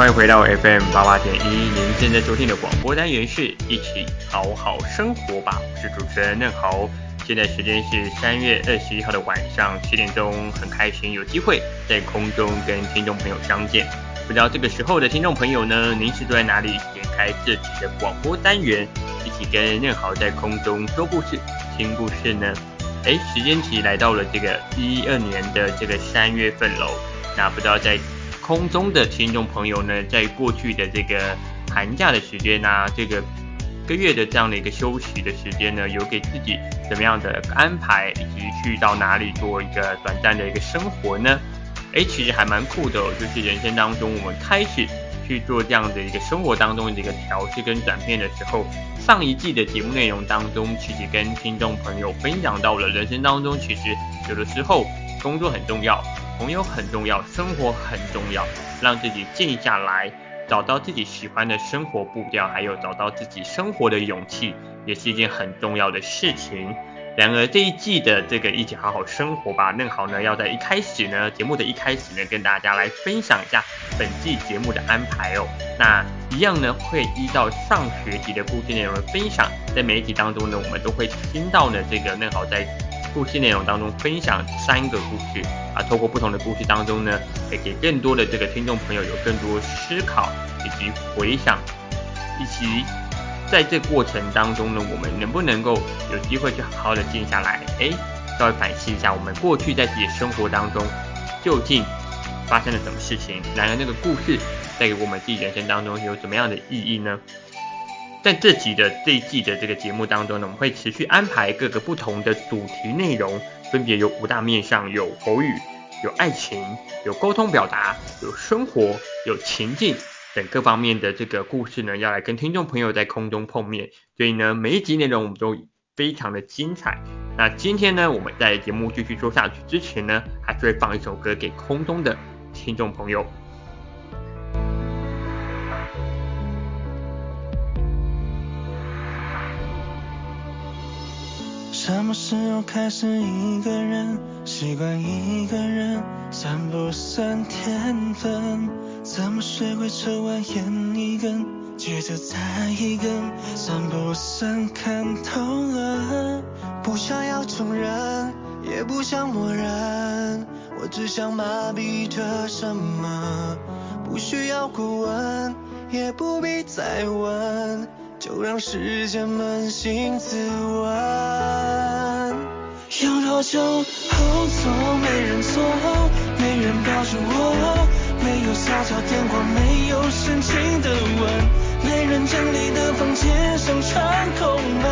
欢迎回到 FM 八八点一，您现在收听的广播单元是一起好好生活吧，我是主持人任豪。现在时间是三月二十一号的晚上七点钟，很开心有机会在空中跟听众朋友相见。不知道这个时候的听众朋友呢，您是坐在哪里点开这集的广播单元，一起跟任豪在空中说故事、听故事呢？哎，时间其实来到了这个一二年的这个三月份喽。那不知道在空中的听众朋友呢，在过去的这个寒假的时间啊，这个个月的这样的一个休息的时间呢，有给自己怎么样的安排，以及去到哪里做一个短暂的一个生活呢？诶，其实还蛮酷的，就是人生当中我们开始去做这样的一个生活当中的一个调试跟转变的时候，上一季的节目内容当中，其实跟听众朋友分享到了人生当中，其实有的时候工作很重要。朋友很重要，生活很重要，让自己静下来，找到自己喜欢的生活步调，还有找到自己生活的勇气，也是一件很重要的事情。然而这一季的这个一起好好生活吧，嫩好呢要在一开始呢，节目的一开始呢，跟大家来分享一下本季节目的安排哦。那一样呢，会依照上学期的故事内容的分享，在每一集当中呢，我们都会听到呢这个嫩好在。故事内容当中分享三个故事啊，透过不同的故事当中呢，可以给更多的这个听众朋友有更多思考以及回想，以及在这过程当中呢，我们能不能够有机会去好好的静下来，哎，稍微反思一下我们过去在自己的生活当中究竟发生了什么事情，然而那个故事带给我们自己人生当中有什么样的意义呢？在这集的这一季的这个节目当中呢，我们会持续安排各个不同的主题内容，分别有五大面向，有口语，有爱情，有沟通表达，有生活，有情境等各方面的这个故事呢，要来跟听众朋友在空中碰面。所以呢，每一集内容我们都非常的精彩。那今天呢，我们在节目继续说下去之前呢，还是会放一首歌给空中的听众朋友。么时候开始一个人习惯一个人算不算天分？怎么学会抽完烟一根，接着再一根，算不算看透了？不想要承认，也不想默认，我只想麻痹着什么？不需要过问，也不必再问。就让时间扪心自问，有多久后座没人坐，没人抱着我，没有小小电话，没有深情的吻，没人整理的房间像穿空门。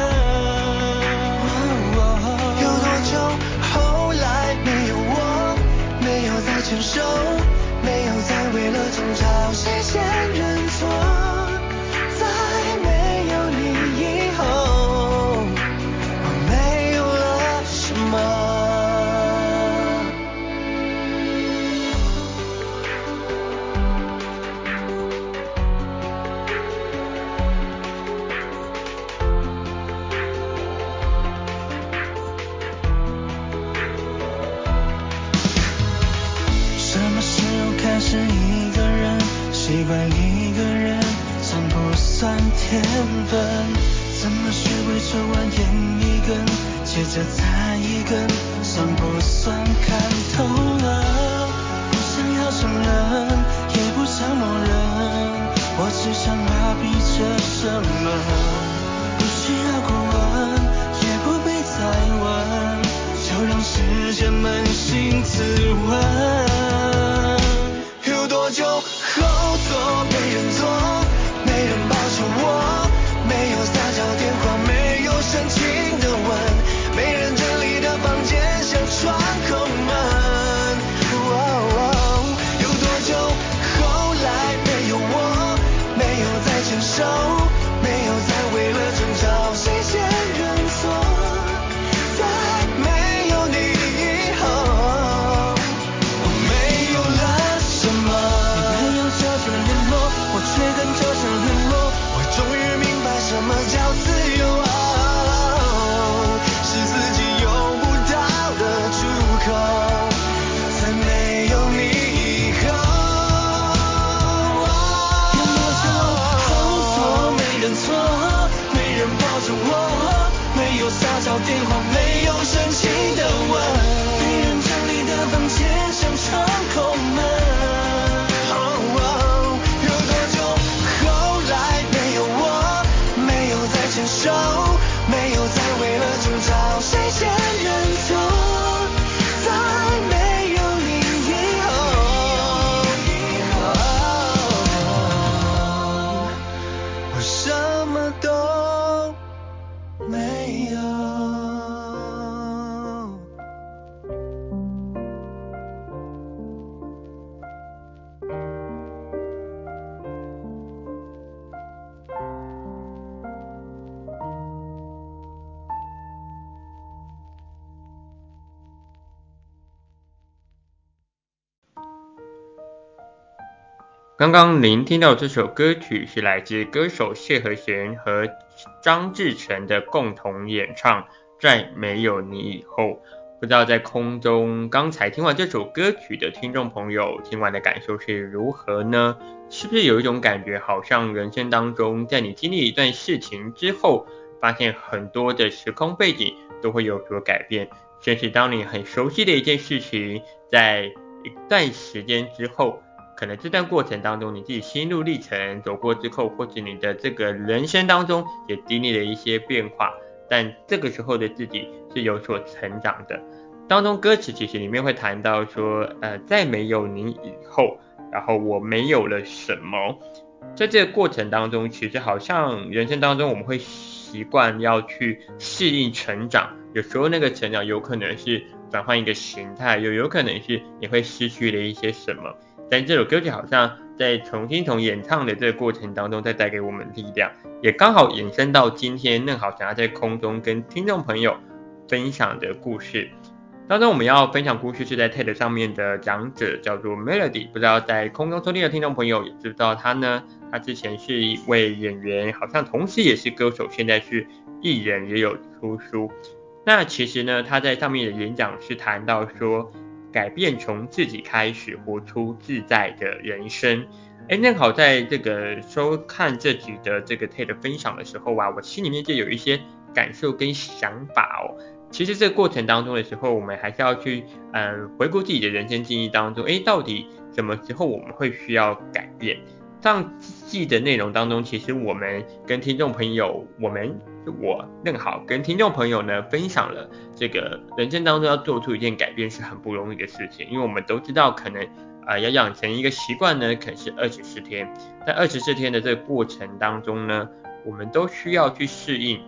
有多久后来没有我，没有再牵手，刚刚您听到这首歌曲是来自歌手谢和弦和张智成的共同演唱，《在没有你以后》。不知道在空中刚才听完这首歌曲的听众朋友，听完的感受是如何呢？是不是有一种感觉，好像人生当中，在你经历一段事情之后，发现很多的时空背景都会有所改变，甚至当你很熟悉的一件事情，在一段时间之后，可能这段过程当中，你自己心路历程走过之后，或者你的这个人生当中也经历了一些变化，但这个时候的自己是有所成长的。当中歌词其实里面会谈到说，呃，在没有你以后，然后我没有了什么，在这个过程当中，其实好像人生当中我们会。习惯要去适应成长，有时候那个成长有可能是转换一个形态，又有可能是你会失去了一些什么。但这首歌曲好像在重新从演唱的这个过程当中，再带给我们力量，也刚好延伸到今天，正好想要在空中跟听众朋友分享的故事。当中我们要分享故事是在 TED 上面的讲者叫做 Melody，不知道在空中收听的听众朋友也知道他呢？他之前是一位演员，好像同时也是歌手，现在是艺人，也有出书。那其实呢，他在上面的演讲是谈到说，改变从自己开始，活出自在的人生。哎，正好在这个收看这集的这个 TED 分享的时候啊，我心里面就有一些感受跟想法哦。其实这过程当中的时候，我们还是要去嗯回顾自己的人生经历当中，哎，到底什么时候我们会需要改变？上季的内容当中，其实我们跟听众朋友，我们我正好跟听众朋友呢分享了这个人生当中要做出一件改变是很不容易的事情，因为我们都知道可能啊、要养成一个习惯呢，可能是二十四天，在二十四天的这个过程当中呢，我们都需要去适应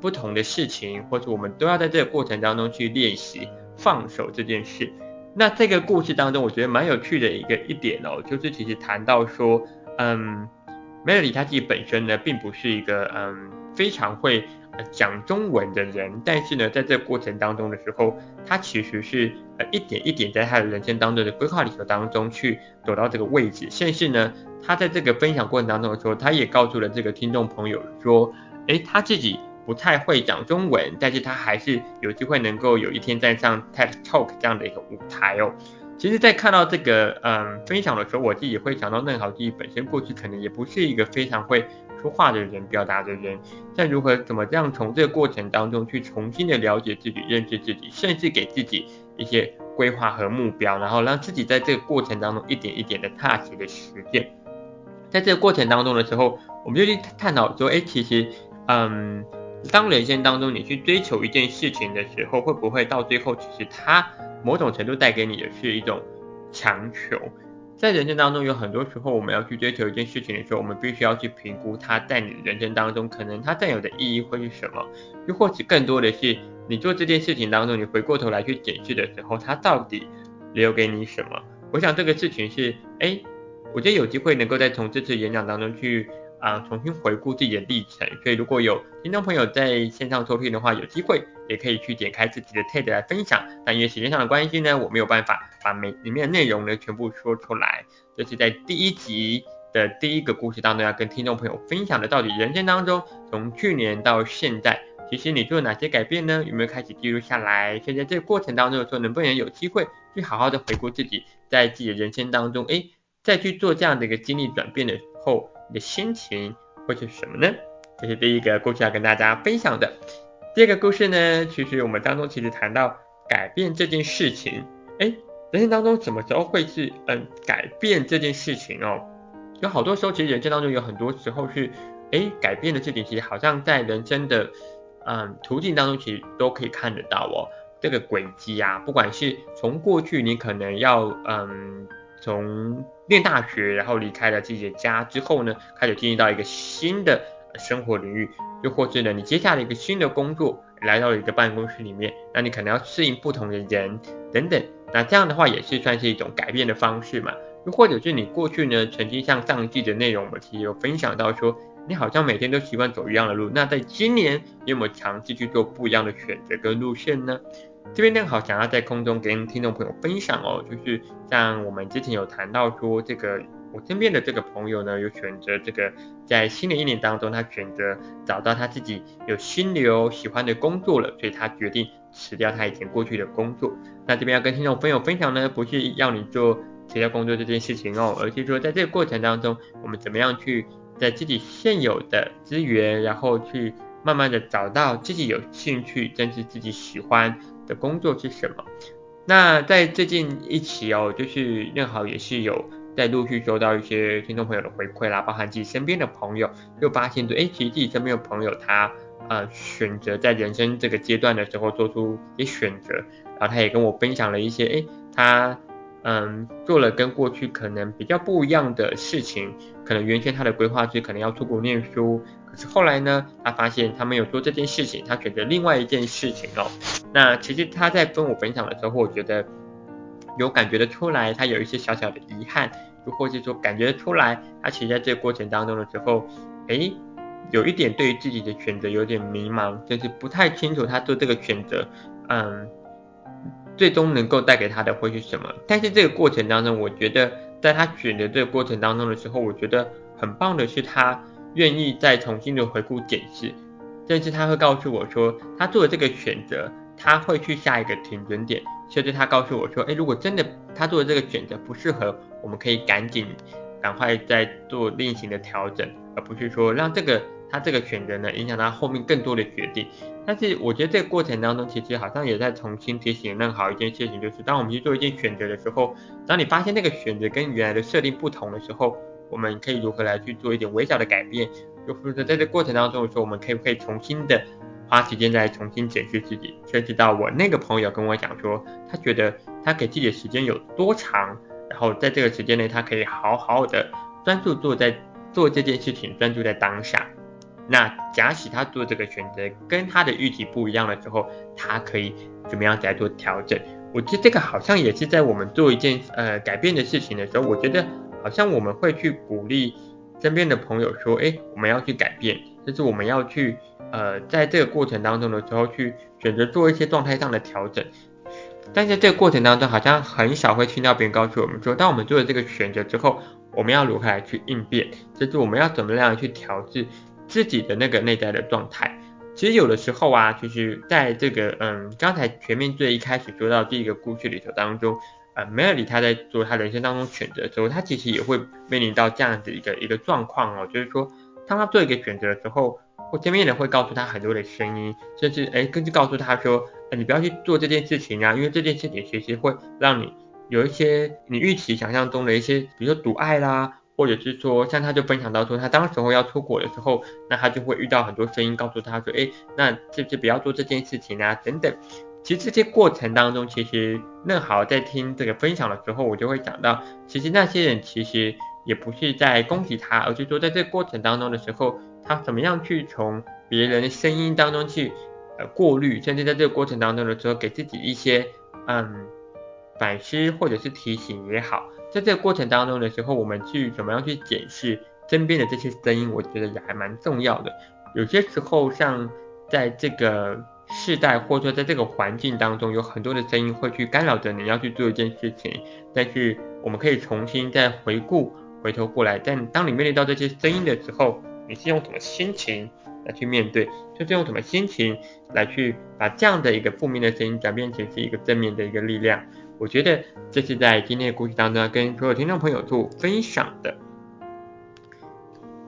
不同的事情，或者我们都要在这个过程当中去练习放手这件事。那这个故事当中，我觉得蛮有趣的一个一点哦，就是其实谈到说。嗯，Melody 他自己本身呢，并不是一个嗯非常会讲中文的人，但是呢，在这过程当中的时候，他其实是呃一点一点在他的人生当中的规划里头当中去走到这个位置，甚至呢，他在这个分享过程当中的时候，他也告诉了这个听众朋友说，诶，他自己不太会讲中文，但是他还是有机会能够有一天站上 TED Talk 这样的一个舞台哦。其实，在看到这个嗯分享的时候，我自己会想到，嫩豪自己本身过去可能也不是一个非常会说话的人，表达的人，但如何怎么这样从这个过程当中去重新的了解自己、认识自己，甚至给自己一些规划和目标，然后让自己在这个过程当中一点一点的踏实的实践。在这个过程当中的时候，我们就去探讨说，哎，其实嗯，当人生当中你去追求一件事情的时候，会不会到最后其实它某种程度带给你的是一种强求，在人生当中有很多时候，我们要去追求一件事情的时候，我们必须要去评估它在你人生当中可能它占有的意义会是什么，又或者更多的是你做这件事情当中，你回过头来去检视的时候，它到底留给你什么？我想这个事情是，哎，我觉得有机会能够再从这次演讲当中去。啊，重新回顾自己的历程，所以如果有听众朋友在线上收听的话，有机会也可以去点开自己的 TED 来分享。但因为时间上的关系呢，我没有办法把每里面的内容呢全部说出来。这是在第一集的第一个故事当中要跟听众朋友分享的，到底人生当中从去年到现在，其实你做了哪些改变呢？有没有开始记录下来？现在这个过程当中的时候，能不能有机会去好好的回顾自己在自己的人生当中，哎，再去做这样的一个经历转变的时候。你的心情会是什么呢？这是第一个故事要跟大家分享的。第二个故事呢，其实我们当中其实谈到改变这件事情。哎，人生当中什么时候会是嗯改变这件事情哦？有好多时候，其实人生当中有很多时候是哎改变的事情，其实好像在人生的嗯途径当中，其实都可以看得到哦。这个轨迹啊，不管是从过去你可能要嗯。从念大学，然后离开了自己的家之后呢，开始进入到一个新的生活领域，又或者呢，你接下了一个新的工作，来到了一个办公室里面，那你可能要适应不同的人等等，那这样的话也是算是一种改变的方式嘛。又或者是你过去呢，曾经像上一季的内容，我们其实有分享到说，你好像每天都习惯走一样的路，那在今年你有没有尝试去做不一样的选择跟路线呢？这边正好想要在空中跟听众朋友分享哦，就是像我们之前有谈到说，这个我身边的这个朋友呢，有选择这个在新的一年当中，他选择找到他自己有心流喜欢的工作了，所以他决定辞掉他以前过去的工作。那这边要跟听众朋友分享呢，不是要你做辞掉工作这件事情哦，而是说在这个过程当中，我们怎么样去在自己现有的资源，然后去慢慢的找到自己有兴趣，甚至自己喜欢的工作是什么。那在最近一期哦，就是正好也是有在陆续收到一些听众朋友的回馈啦，包含自己身边的朋友，又发现说，哎，其实自己身边的朋友他呃选择在人生这个阶段的时候做出一些选择，然后他也跟我分享了一些，哎，他嗯做了跟过去可能比较不一样的事情，可能原先他的规划是可能要出国念书。可是后来呢，他发现他没有做这件事情，他选择另外一件事情哦。那其实他在跟我分享的时候，我觉得有感觉得出来，他有一些小小的遗憾，又或是说感觉得出来，他其实在这个过程当中的时候，诶，有一点对于自己的选择有点迷茫，就是不太清楚他做这个选择，嗯，最终能够带给他的会是什么。但是这个过程当中，我觉得在他选择这个过程当中的时候，我觉得很棒的是他。愿意再重新的回顾检视，甚至他会告诉我说，他做的这个选择，他会去下一个停损点，甚至他告诉我说，诶，如果真的他做的这个选择不适合，我们可以赶紧赶快再做另行的调整，而不是说让这个他这个选择呢影响他后面更多的决定。但是我觉得这个过程当中，其实好像也在重新提醒任好一件事情，就是当我们去做一件选择的时候，当你发现那个选择跟原来的设定不同的时候，我们可以如何来去做一点微小的改变？就或者在这过程当中的时候，我们可不可以重新的花时间再重新检视自己？甚至到我那个朋友跟我讲说，他觉得他给自己的时间有多长，然后在这个时间内，他可以好好的专注做在做这件事情，专注在当下。那假使他做这个选择跟他的预期不一样的时候，他可以怎么样再做调整？我觉得这个好像也是在我们做一件呃改变的事情的时候，我觉得。好像我们会去鼓励身边的朋友说，哎，我们要去改变，就是我们要去，呃，在这个过程当中的时候去选择做一些状态上的调整。但是这个过程当中，好像很少会听到别人告诉我们说，当我们做了这个选择之后，我们要如何来去应变，就是我们要怎么样去调制自己的那个内在的状态。其实有的时候啊，其实在这个，嗯，刚才前面最一开始说到第一个故事里头当中。呃，Melody 他在做他人生当中选择的时候，他其实也会面临到这样子一个一个状况哦，就是说，当他做一个选择的时候，或身边的人会告诉他很多的声音，甚至哎，甚至告诉他说，呃，你不要去做这件事情啊，因为这件事情其实会让你有一些你预期想象中的一些，比如说阻碍啦，或者是说，像他就分享到说，他当时候要出国的时候，那他就会遇到很多声音告诉他说，哎，那是不是不要做这件事情啊，等等。其实这些过程当中，其实正好在听这个分享的时候，我就会讲到，其实那些人其实也不是在攻击他，而是说在这个过程当中的时候，他怎么样去从别人的声音当中去呃过滤，甚至在这个过程当中的时候，给自己一些嗯反思或者是提醒也好，在这个过程当中的时候，我们去怎么样去检视身边的这些声音，我觉得也还蛮重要的。有些时候像在这个。世代或者说在这个环境当中，有很多的声音会去干扰着你要去做一件事情，但是我们可以重新再回顾，回头过来，但当你面临到这些声音的时候，你是用什么心情来去面对？就是用什么心情来去把这样的一个负面的声音转变成是一个正面的一个力量？我觉得这是在今天的故事当中跟所有听众朋友做分享的。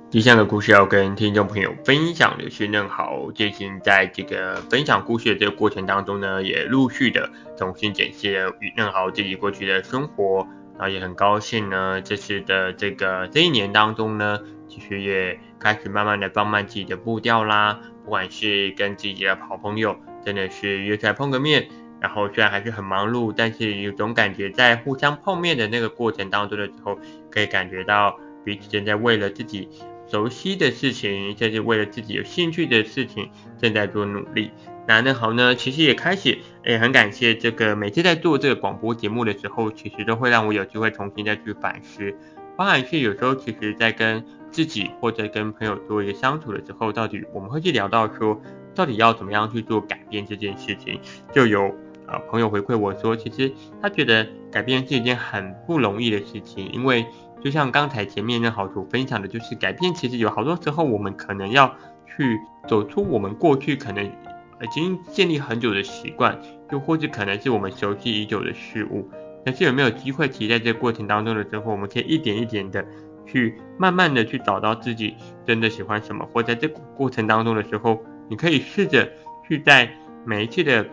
第三个故事要跟听众朋友分享的是，正好最近在这个分享故事的这个过程当中呢，也陆续的重新检视了与正好自己过去的生活，然后也很高兴呢，这次的这个这一年当中呢，其实也开始慢慢的放慢自己的步调啦，不管是跟自己的好朋友，真的是约出来碰个面，然后虽然还是很忙碌，但是有种感觉在互相碰面的那个过程当中的时候，可以感觉到彼此正在为了自己。熟悉的事情，甚至为了自己有兴趣的事情，正在做努力。那那好呢，其实也开始，也很感谢这个每次在做这个广播节目的时候，其实都会让我有机会重新再去反思。包含是有时候，其实在跟自己或者跟朋友做一个相处的时候，到底我们会去聊到说，到底要怎么样去做改变这件事情，就有啊朋友回馈我说，其实他觉得改变是一件很不容易的事情，因为就像刚才前面任豪所分享的，就是改变其实有好多时候我们可能要去走出我们过去可能已经建立很久的习惯，又或者可能是我们熟悉已久的事物，但是有没有机会，其实在这过程当中的时候，我们可以一点一点的。去慢慢的去找到自己真的喜欢什么，或在这过程当中的时候，你可以试着去在每一次的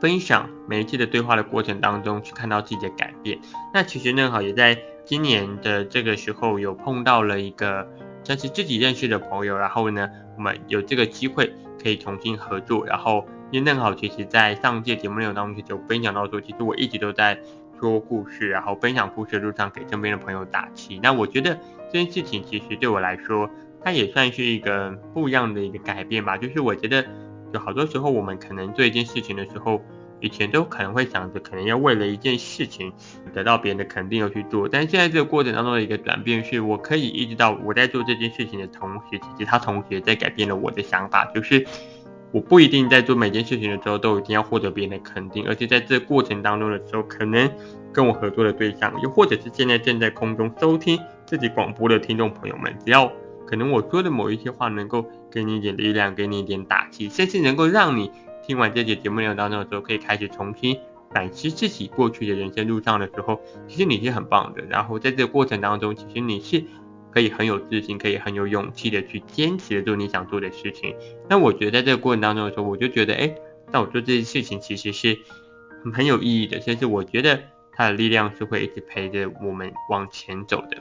分享、每一次的对话的过程当中去看到自己的改变。那其实正好也在今年的这个时候有碰到了一个算是自己认识的朋友，然后呢，我们有这个机会可以重新合作。然后因为正好其实在上届节目内容当中就分享到说，其实我一直都在。说故事，然后分享故事的路上给身边的朋友打气。那我觉得这件事情其实对我来说，它也算是一个不一样的一个改变吧。就是我觉得好多时候我们可能做一件事情的时候，以前都可能会想着可能要为了一件事情得到别人的肯定而去做，但是现在这个过程当中的一个转变是，我可以意识到我在做这件事情的同时，其实他同时在改变了我的想法，就是。我不一定在做每件事情的时候都一定要获得别人的肯定，而且在这过程当中的时候，可能跟我合作的对象，又或者是现在正在空中收听自己广播的听众朋友们，只要可能我说的某一些话能够给你一点力量，给你一点打气，甚至能够让你听完这节节目内容当中的时候，可以开始重新反思自己过去的人生路上的时候，其实你是很棒的。然后在这个过程当中，其实你是。可以很有自信，可以很有勇气的去坚持做你想做的事情。那我觉得在这个过程当中的时候，我就觉得，哎，那我做这件事情其实是很有意义的，甚至我觉得它的力量是会一直陪着我们往前走的。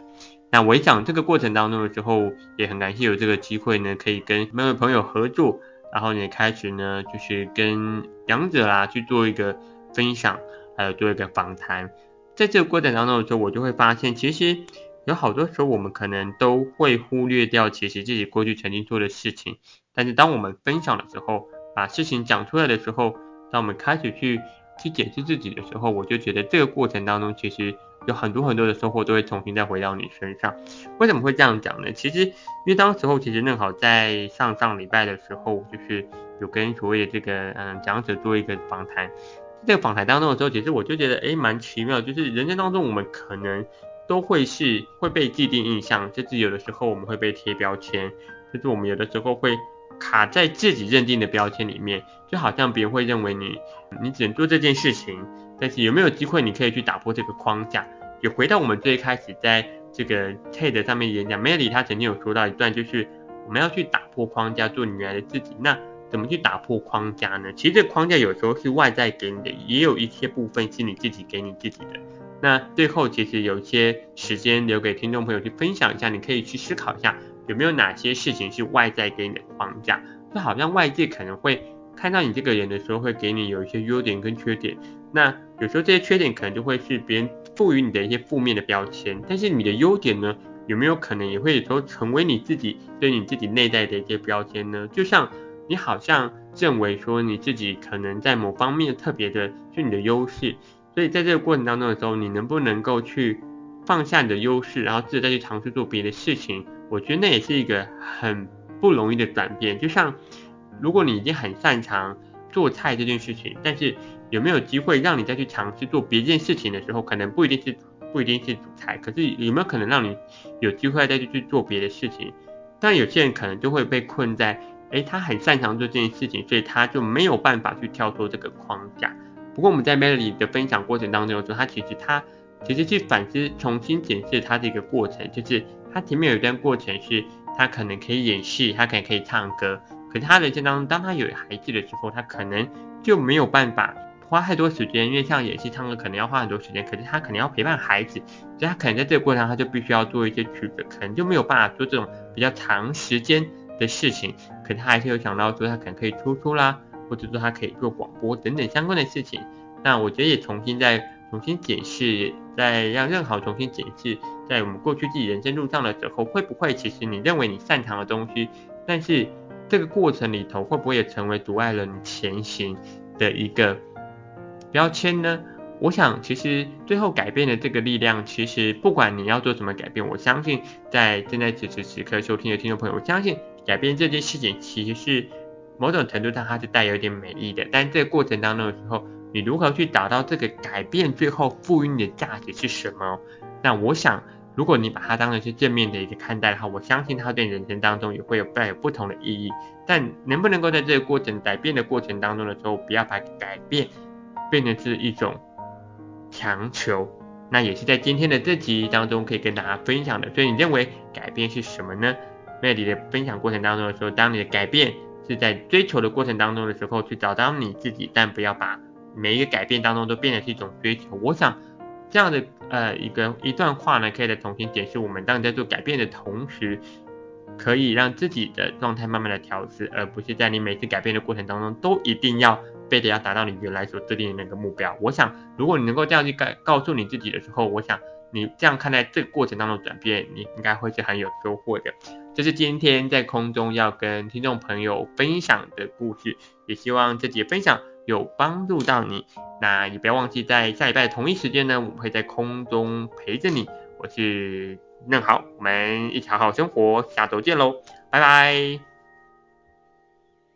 那我想这个过程当中的时候，也很感谢有这个机会呢，可以跟每位朋友合作，然后也开始呢，就是跟讲者啦去做一个分享，还有做一个访谈。在这个过程当中的时候，我就会发现，其实。有好多时候，我们可能都会忽略掉，其实自己过去曾经做的事情。但是当我们分享的时候，把事情讲出来的时候，当我们开始去去解释自己的时候，我就觉得这个过程当中，其实有很多很多的收获都会重新再回到你身上。为什么会这样讲呢？其实因为当时候其实正好在上上礼拜的时候，就是有跟所谓的这个嗯讲者做一个访谈。这个访谈当中的时候，其实我就觉得诶蛮奇妙，就是人生当中我们可能。都会是会被既定印象，就是有的时候我们会被贴标签，就是我们有的时候会卡在自己认定的标签里面，就好像别人会认为你，你只能做这件事情，但是有没有机会你可以去打破这个框架？也回到我们最开始在这个 TED 上面演讲，Melody 他曾经有说到一段，就是我们要去打破框架，做你原来的自己。那怎么去打破框架呢？其实这个框架有时候是外在给你的，也有一些部分是你自己给你自己的。那最后其实有一些时间留给听众朋友去分享一下，你可以去思考一下有没有哪些事情是外在给你的框架，就好像外界可能会看到你这个人的时候会给你有一些优点跟缺点，那有时候这些缺点可能就会是别人赋予你的一些负面的标签，但是你的优点呢，有没有可能也会有时候成为你自己对你自己内在的一些标签呢？就像你好像认为说你自己可能在某方面特别的是你的优势。所以在这个过程当中的时候，你能不能够去放下你的优势，然后自己再去尝试做别的事情？我觉得那也是一个很不容易的转变。就像如果你已经很擅长做菜这件事情，但是有没有机会让你再去尝试做别件事情的时候，可能不一定是不一定是煮菜，可是有没有可能让你有机会再去去做别的事情？但有些人可能就会被困在，诶，他很擅长做这件事情，所以他就没有办法去跳脱这个框架。不过我们在 Melody 的分享过程当中说，他其实他其实去反思、重新检视他的一个过程，就是他前面有一段过程是，他可能可以演戏，他可能可以唱歌，可是他人生当中，当他有孩子的时候，他可能就没有办法花太多时间，因为像演戏、唱歌可能要花很多时间，可是他可能要陪伴孩子，所以他可能在这个过程他就必须要做一些曲子，可能就没有办法做这种比较长时间的事情，可是他还是有想到说他可能可以出书啦。或者说他可以做广播等等相关的事情，那我觉得也重新再重新检视，再让任豪重新检视，在我们过去自己人生路上的时候，会不会其实你认为你擅长的东西，但是这个过程里头会不会也成为阻碍了你前行的一个标签呢？我想其实最后改变的这个力量，其实不管你要做什么改变，我相信在正在此时此刻收听的听众朋友，我相信改变这件事情其实是。某种程度上，它是带有一点美丽的，但这个过程当中的时候，你如何去找到这个改变最后赋予你的价值是什么？那我想，如果你把它当成是正面的一个看待的话，我相信它对人生当中也会有带有不同的意义。但能不能够在这个过程改变的过程当中的时候，不要把改变变成是一种强求？那也是在今天的这集当中可以跟大家分享的。所以你认为改变是什么呢？Melody 的分享过程当中的时候，当你的改变是在追求的过程当中的时候，去找到你自己，但不要把每一个改变当中都变得是一种追求。我想这样的呃一个一段话呢，可以再重新解释我们当你在做改变的同时，可以让自己的状态慢慢的调试，而不是在你每次改变的过程当中都一定要。非得要达到你原来所制定的那个目标。我想，如果你能够这样去告告诉你自己的时候，我想你这样看待这个过程当中转变，你应该会是很有收获的。这是今天在空中要跟听众朋友分享的故事，也希望自己分享有帮助到你。那也不要忘记，在下礼拜同一时间呢，我们会在空中陪着你。我是任豪，我们一起好好生活，下周见喽，拜拜。